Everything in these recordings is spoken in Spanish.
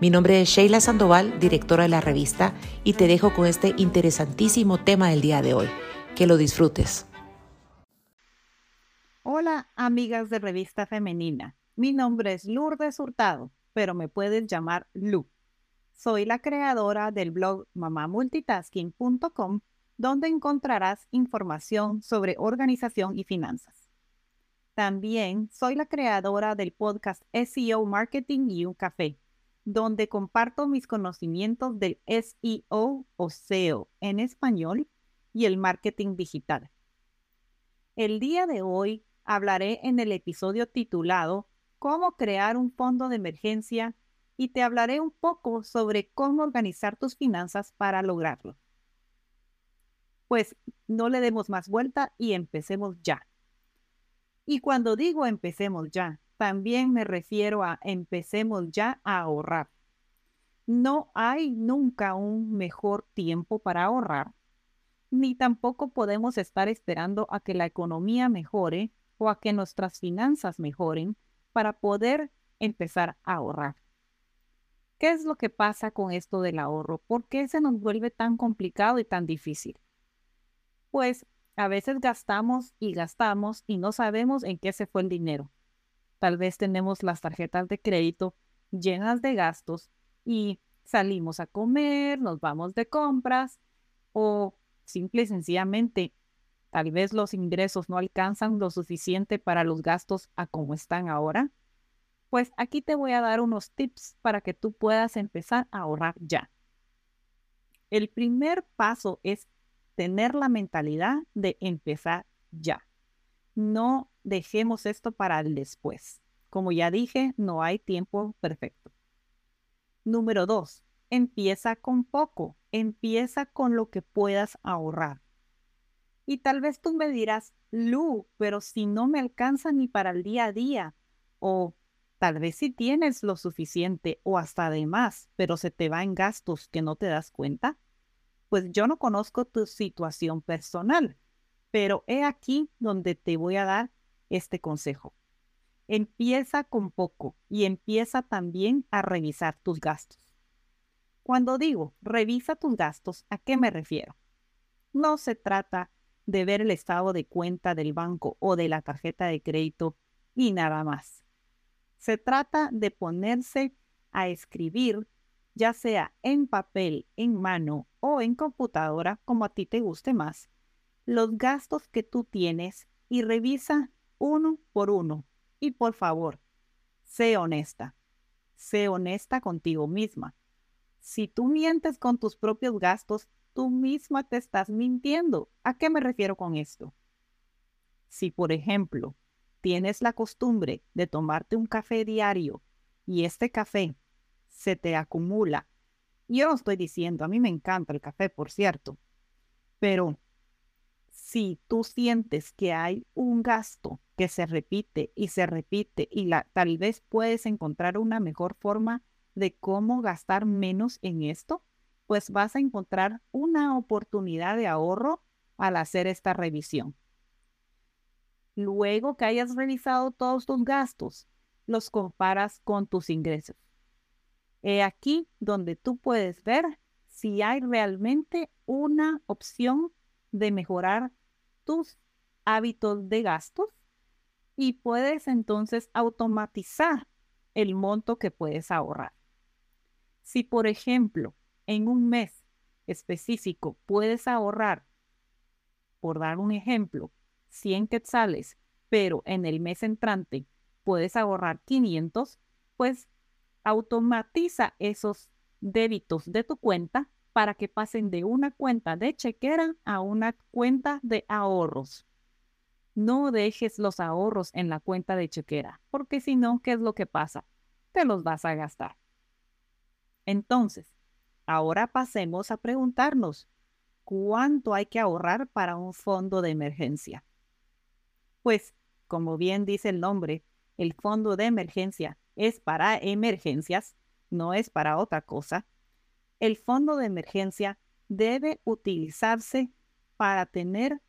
Mi nombre es Sheila Sandoval, directora de la revista, y te dejo con este interesantísimo tema del día de hoy. Que lo disfrutes. Hola, amigas de Revista Femenina. Mi nombre es Lourdes Hurtado, pero me puedes llamar Lu. Soy la creadora del blog mamamultitasking.com, donde encontrarás información sobre organización y finanzas. También soy la creadora del podcast SEO Marketing y un café, donde comparto mis conocimientos del SEO o SEO en español y el marketing digital. El día de hoy hablaré en el episodio titulado Cómo crear un fondo de emergencia y te hablaré un poco sobre cómo organizar tus finanzas para lograrlo. Pues no le demos más vuelta y empecemos ya. Y cuando digo empecemos ya, también me refiero a empecemos ya a ahorrar. No hay nunca un mejor tiempo para ahorrar, ni tampoco podemos estar esperando a que la economía mejore o a que nuestras finanzas mejoren para poder empezar a ahorrar. ¿Qué es lo que pasa con esto del ahorro? ¿Por qué se nos vuelve tan complicado y tan difícil? Pues a veces gastamos y gastamos y no sabemos en qué se fue el dinero. Tal vez tenemos las tarjetas de crédito llenas de gastos y salimos a comer, nos vamos de compras o simple y sencillamente tal vez los ingresos no alcanzan lo suficiente para los gastos a como están ahora. Pues aquí te voy a dar unos tips para que tú puedas empezar a ahorrar ya. El primer paso es tener la mentalidad de empezar ya. No dejemos esto para el después. Como ya dije, no hay tiempo perfecto. Número dos, empieza con poco. Empieza con lo que puedas ahorrar. Y tal vez tú me dirás, Lu, pero si no me alcanza ni para el día a día, o tal vez si tienes lo suficiente o hasta de más, pero se te va en gastos que no te das cuenta pues yo no conozco tu situación personal, pero he aquí donde te voy a dar este consejo. Empieza con poco y empieza también a revisar tus gastos. Cuando digo revisa tus gastos, ¿a qué me refiero? No se trata de ver el estado de cuenta del banco o de la tarjeta de crédito y nada más. Se trata de ponerse a escribir ya sea en papel, en mano o en computadora, como a ti te guste más, los gastos que tú tienes y revisa uno por uno. Y por favor, sé honesta. Sé honesta contigo misma. Si tú mientes con tus propios gastos, tú misma te estás mintiendo. ¿A qué me refiero con esto? Si, por ejemplo, tienes la costumbre de tomarte un café diario y este café se te acumula. Yo no estoy diciendo, a mí me encanta el café, por cierto, pero si tú sientes que hay un gasto que se repite y se repite y tal vez puedes encontrar una mejor forma de cómo gastar menos en esto, pues vas a encontrar una oportunidad de ahorro al hacer esta revisión. Luego que hayas revisado todos tus gastos, los comparas con tus ingresos. He aquí donde tú puedes ver si hay realmente una opción de mejorar tus hábitos de gastos y puedes entonces automatizar el monto que puedes ahorrar. Si, por ejemplo, en un mes específico puedes ahorrar, por dar un ejemplo, 100 quetzales, pero en el mes entrante puedes ahorrar 500, pues automatiza esos débitos de tu cuenta para que pasen de una cuenta de chequera a una cuenta de ahorros. No dejes los ahorros en la cuenta de chequera, porque si no, ¿qué es lo que pasa? Te los vas a gastar. Entonces, ahora pasemos a preguntarnos, ¿cuánto hay que ahorrar para un fondo de emergencia? Pues, como bien dice el nombre, el fondo de emergencia es para emergencias, no es para otra cosa. El fondo de emergencia debe utilizarse para tener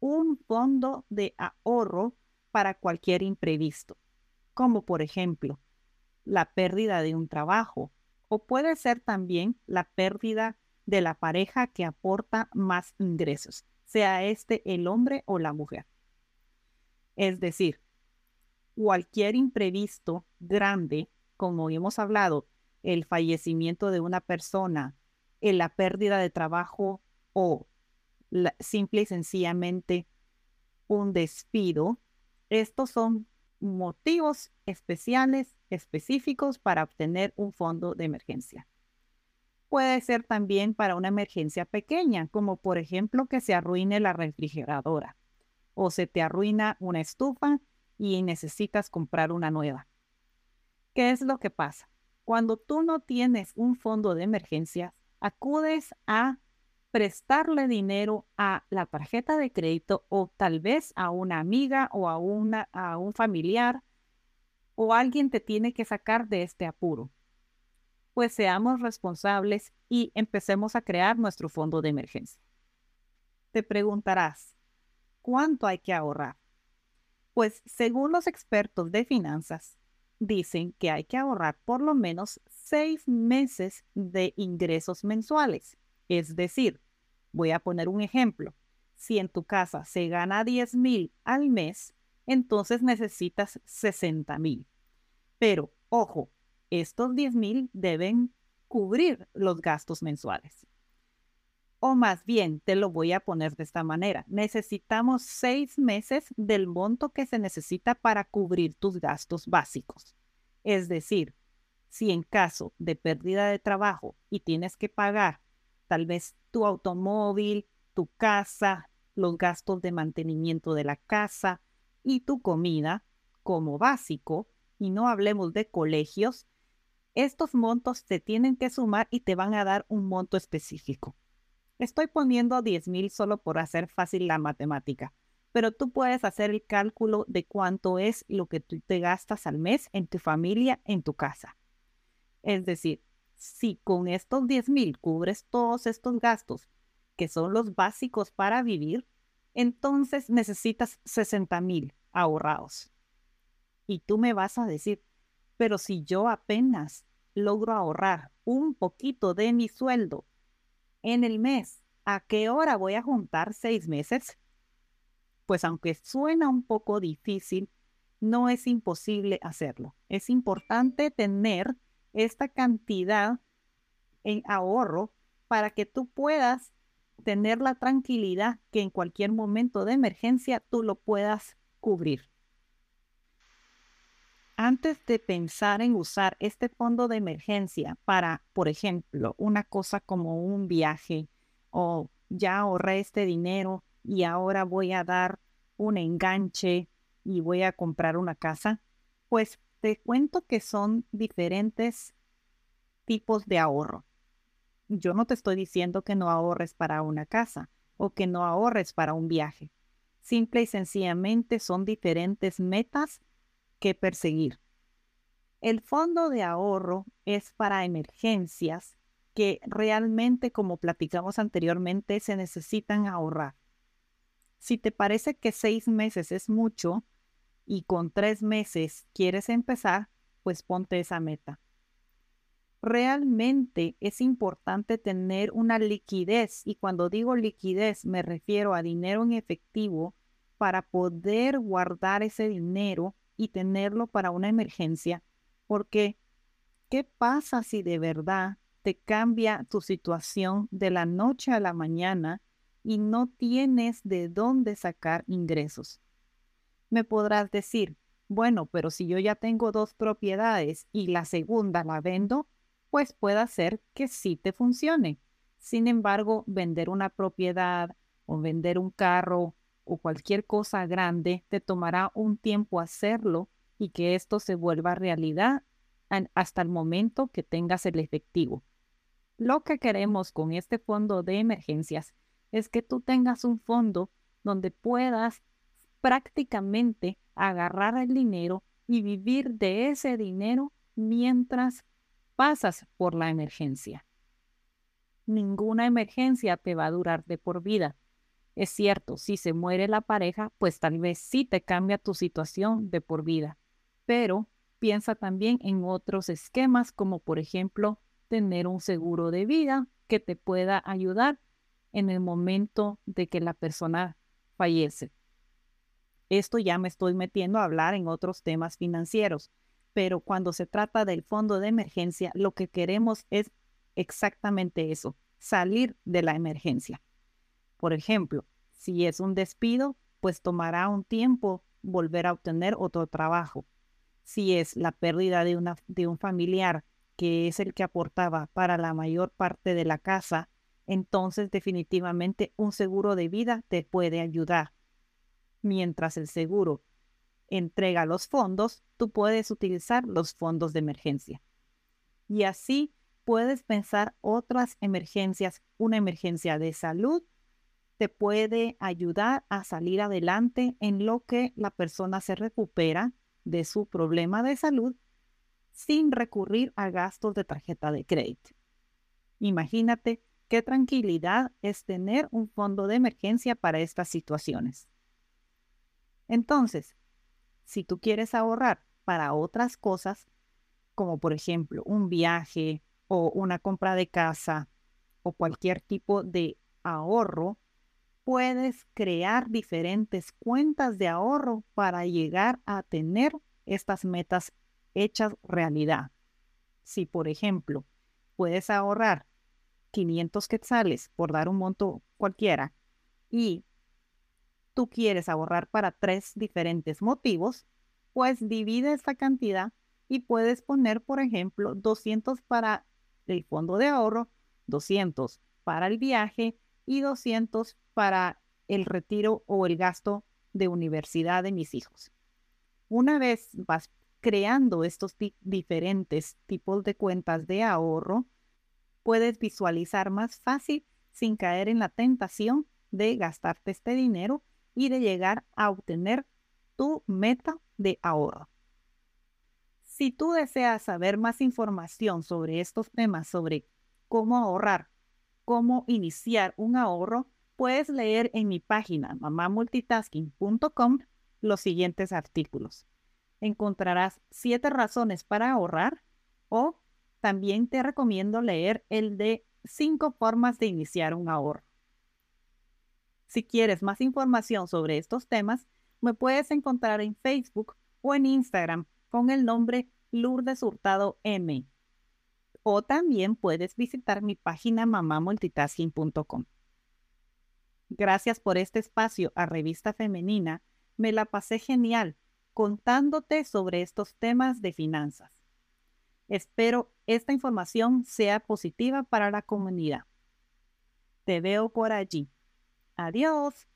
un fondo de ahorro para cualquier imprevisto, como por ejemplo la pérdida de un trabajo o puede ser también la pérdida de la pareja que aporta más ingresos, sea este el hombre o la mujer. Es decir, cualquier imprevisto grande, como hemos hablado, el fallecimiento de una persona, la pérdida de trabajo o simple y sencillamente un despido, estos son motivos especiales, específicos para obtener un fondo de emergencia. Puede ser también para una emergencia pequeña, como por ejemplo que se arruine la refrigeradora o se te arruina una estufa y necesitas comprar una nueva. ¿Qué es lo que pasa? Cuando tú no tienes un fondo de emergencia, acudes a prestarle dinero a la tarjeta de crédito o tal vez a una amiga o a, un familiar o alguien te tiene que sacar de este apuro. Pues seamos responsables y empecemos a crear nuestro fondo de emergencia. Te preguntarás, ¿cuánto hay que ahorrar? Pues según los expertos de finanzas, dicen que hay que ahorrar por lo menos seis meses de ingresos mensuales es decir, voy a poner un ejemplo. Si en tu casa se gana 10 mil al mes, entonces necesitas 60 mil. Pero, ojo, estos 10 mil deben cubrir los gastos mensuales. O más bien, te lo voy a poner de esta manera. Necesitamos seis meses del monto que se necesita para cubrir tus gastos básicos. Es decir, si en caso de pérdida de trabajo y tienes que pagar tal vez tu automóvil, tu casa, los gastos de mantenimiento de la casa y tu comida como básico, y no hablemos de colegios, estos montos te tienen que sumar y te van a dar un monto específico. Estoy poniendo 10 mil solo por hacer fácil la matemática, pero tú puedes hacer el cálculo de cuánto es lo que tú te gastas al mes en tu familia, en tu casa. Es decir, si con estos 10 mil cubres todos estos gastos, que son los básicos para vivir, entonces necesitas 60 mil ahorrados. Y tú me vas a decir, pero si yo apenas logro ahorrar un poquito de mi sueldo en el mes, ¿a qué hora voy a juntar seis meses? Pues aunque suena un poco difícil, no es imposible hacerlo. Es importante tener esta cantidad en ahorro para que tú puedas tener la tranquilidad que en cualquier momento de emergencia tú lo puedas cubrir. Antes de pensar en usar este fondo de emergencia para, por ejemplo, una cosa como un viaje o ya ahorré este dinero y ahora voy a dar un enganche y voy a comprar una casa, pues te cuento que son diferentes tipos de ahorro. Yo no te estoy diciendo que no ahorres para una casa o que no ahorres para un viaje. Simple y sencillamente son diferentes metas que perseguir. El fondo de ahorro es para emergencias que realmente, como platicamos anteriormente, se necesitan ahorrar. Si te parece que seis meses es mucho, y con tres meses quieres empezar, pues ponte esa meta. Realmente es importante tener una liquidez y cuando digo liquidez me refiero a dinero en efectivo para poder guardar ese dinero y tenerlo para una emergencia, porque ¿qué pasa si de verdad te cambia tu situación de la noche a la mañana y no tienes de dónde sacar ingresos? Me podrás decir, bueno, pero si yo ya tengo dos propiedades y la segunda la vendo, pues puede ser que sí te funcione. Sin embargo, vender una propiedad o vender un carro o cualquier cosa grande te tomará un tiempo hacerlo y que esto se vuelva realidad hasta el momento que tengas el efectivo. Lo que queremos con este fondo de emergencias es que tú tengas un fondo donde puedas prácticamente agarrar el dinero y vivir de ese dinero mientras pasas por la emergencia. Ninguna emergencia te va a durar de por vida. Es cierto, si se muere la pareja, pues tal vez sí te cambia tu situación de por vida. Pero piensa también en otros esquemas, como por ejemplo tener un seguro de vida que te pueda ayudar en el momento de que la persona fallece. Esto ya me estoy metiendo a hablar en otros temas financieros, pero cuando se trata del fondo de emergencia, lo que queremos es exactamente eso, salir de la emergencia. Por ejemplo, si es un despido, pues tomará un tiempo volver a obtener otro trabajo. Si es la pérdida de, de un familiar que es el que aportaba para la mayor parte de la casa, entonces definitivamente un seguro de vida te puede ayudar. Mientras el seguro entrega los fondos, tú puedes utilizar los fondos de emergencia. Y así puedes pensar otras emergencias. Una emergencia de salud te puede ayudar a salir adelante en lo que la persona se recupera de su problema de salud sin recurrir a gastos de tarjeta de crédito. Imagínate Qué tranquilidad es tener un fondo de emergencia para estas situaciones. Entonces, si tú quieres ahorrar para otras cosas, como por ejemplo un viaje o una compra de casa o cualquier tipo de ahorro, puedes crear diferentes cuentas de ahorro para llegar a tener estas metas hechas realidad. Si, por ejemplo, puedes ahorrar 500 quetzales, por dar un monto cualquiera, y tú quieres ahorrar para tres diferentes motivos, pues divide esta cantidad y puedes poner, por ejemplo, 200 para el fondo de ahorro, 200 para el viaje y 200 para el retiro o el gasto de universidad de mis hijos. Una vez vas creando estos diferentes tipos de cuentas de ahorro, puedes visualizar más fácil sin caer en la tentación de gastarte este dinero y de llegar a obtener tu meta de ahorro. Si tú deseas saber más información sobre estos temas, sobre cómo ahorrar, cómo iniciar un ahorro, puedes leer en mi página mamamultitasking.com los siguientes artículos. Encontrarás siete razones para ahorrar o también te recomiendo leer el de cinco formas de iniciar un ahorro. Si quieres más información sobre estos temas, me puedes encontrar en Facebook o en Instagram con el nombre Lourdes Hurtado M. O también puedes visitar mi página mamamultitasking.com. Gracias por este espacio a Revista Femenina. Me la pasé genial contándote sobre estos temas de finanzas. Espero esta información sea positiva para la comunidad. Te veo por allí. Adiós.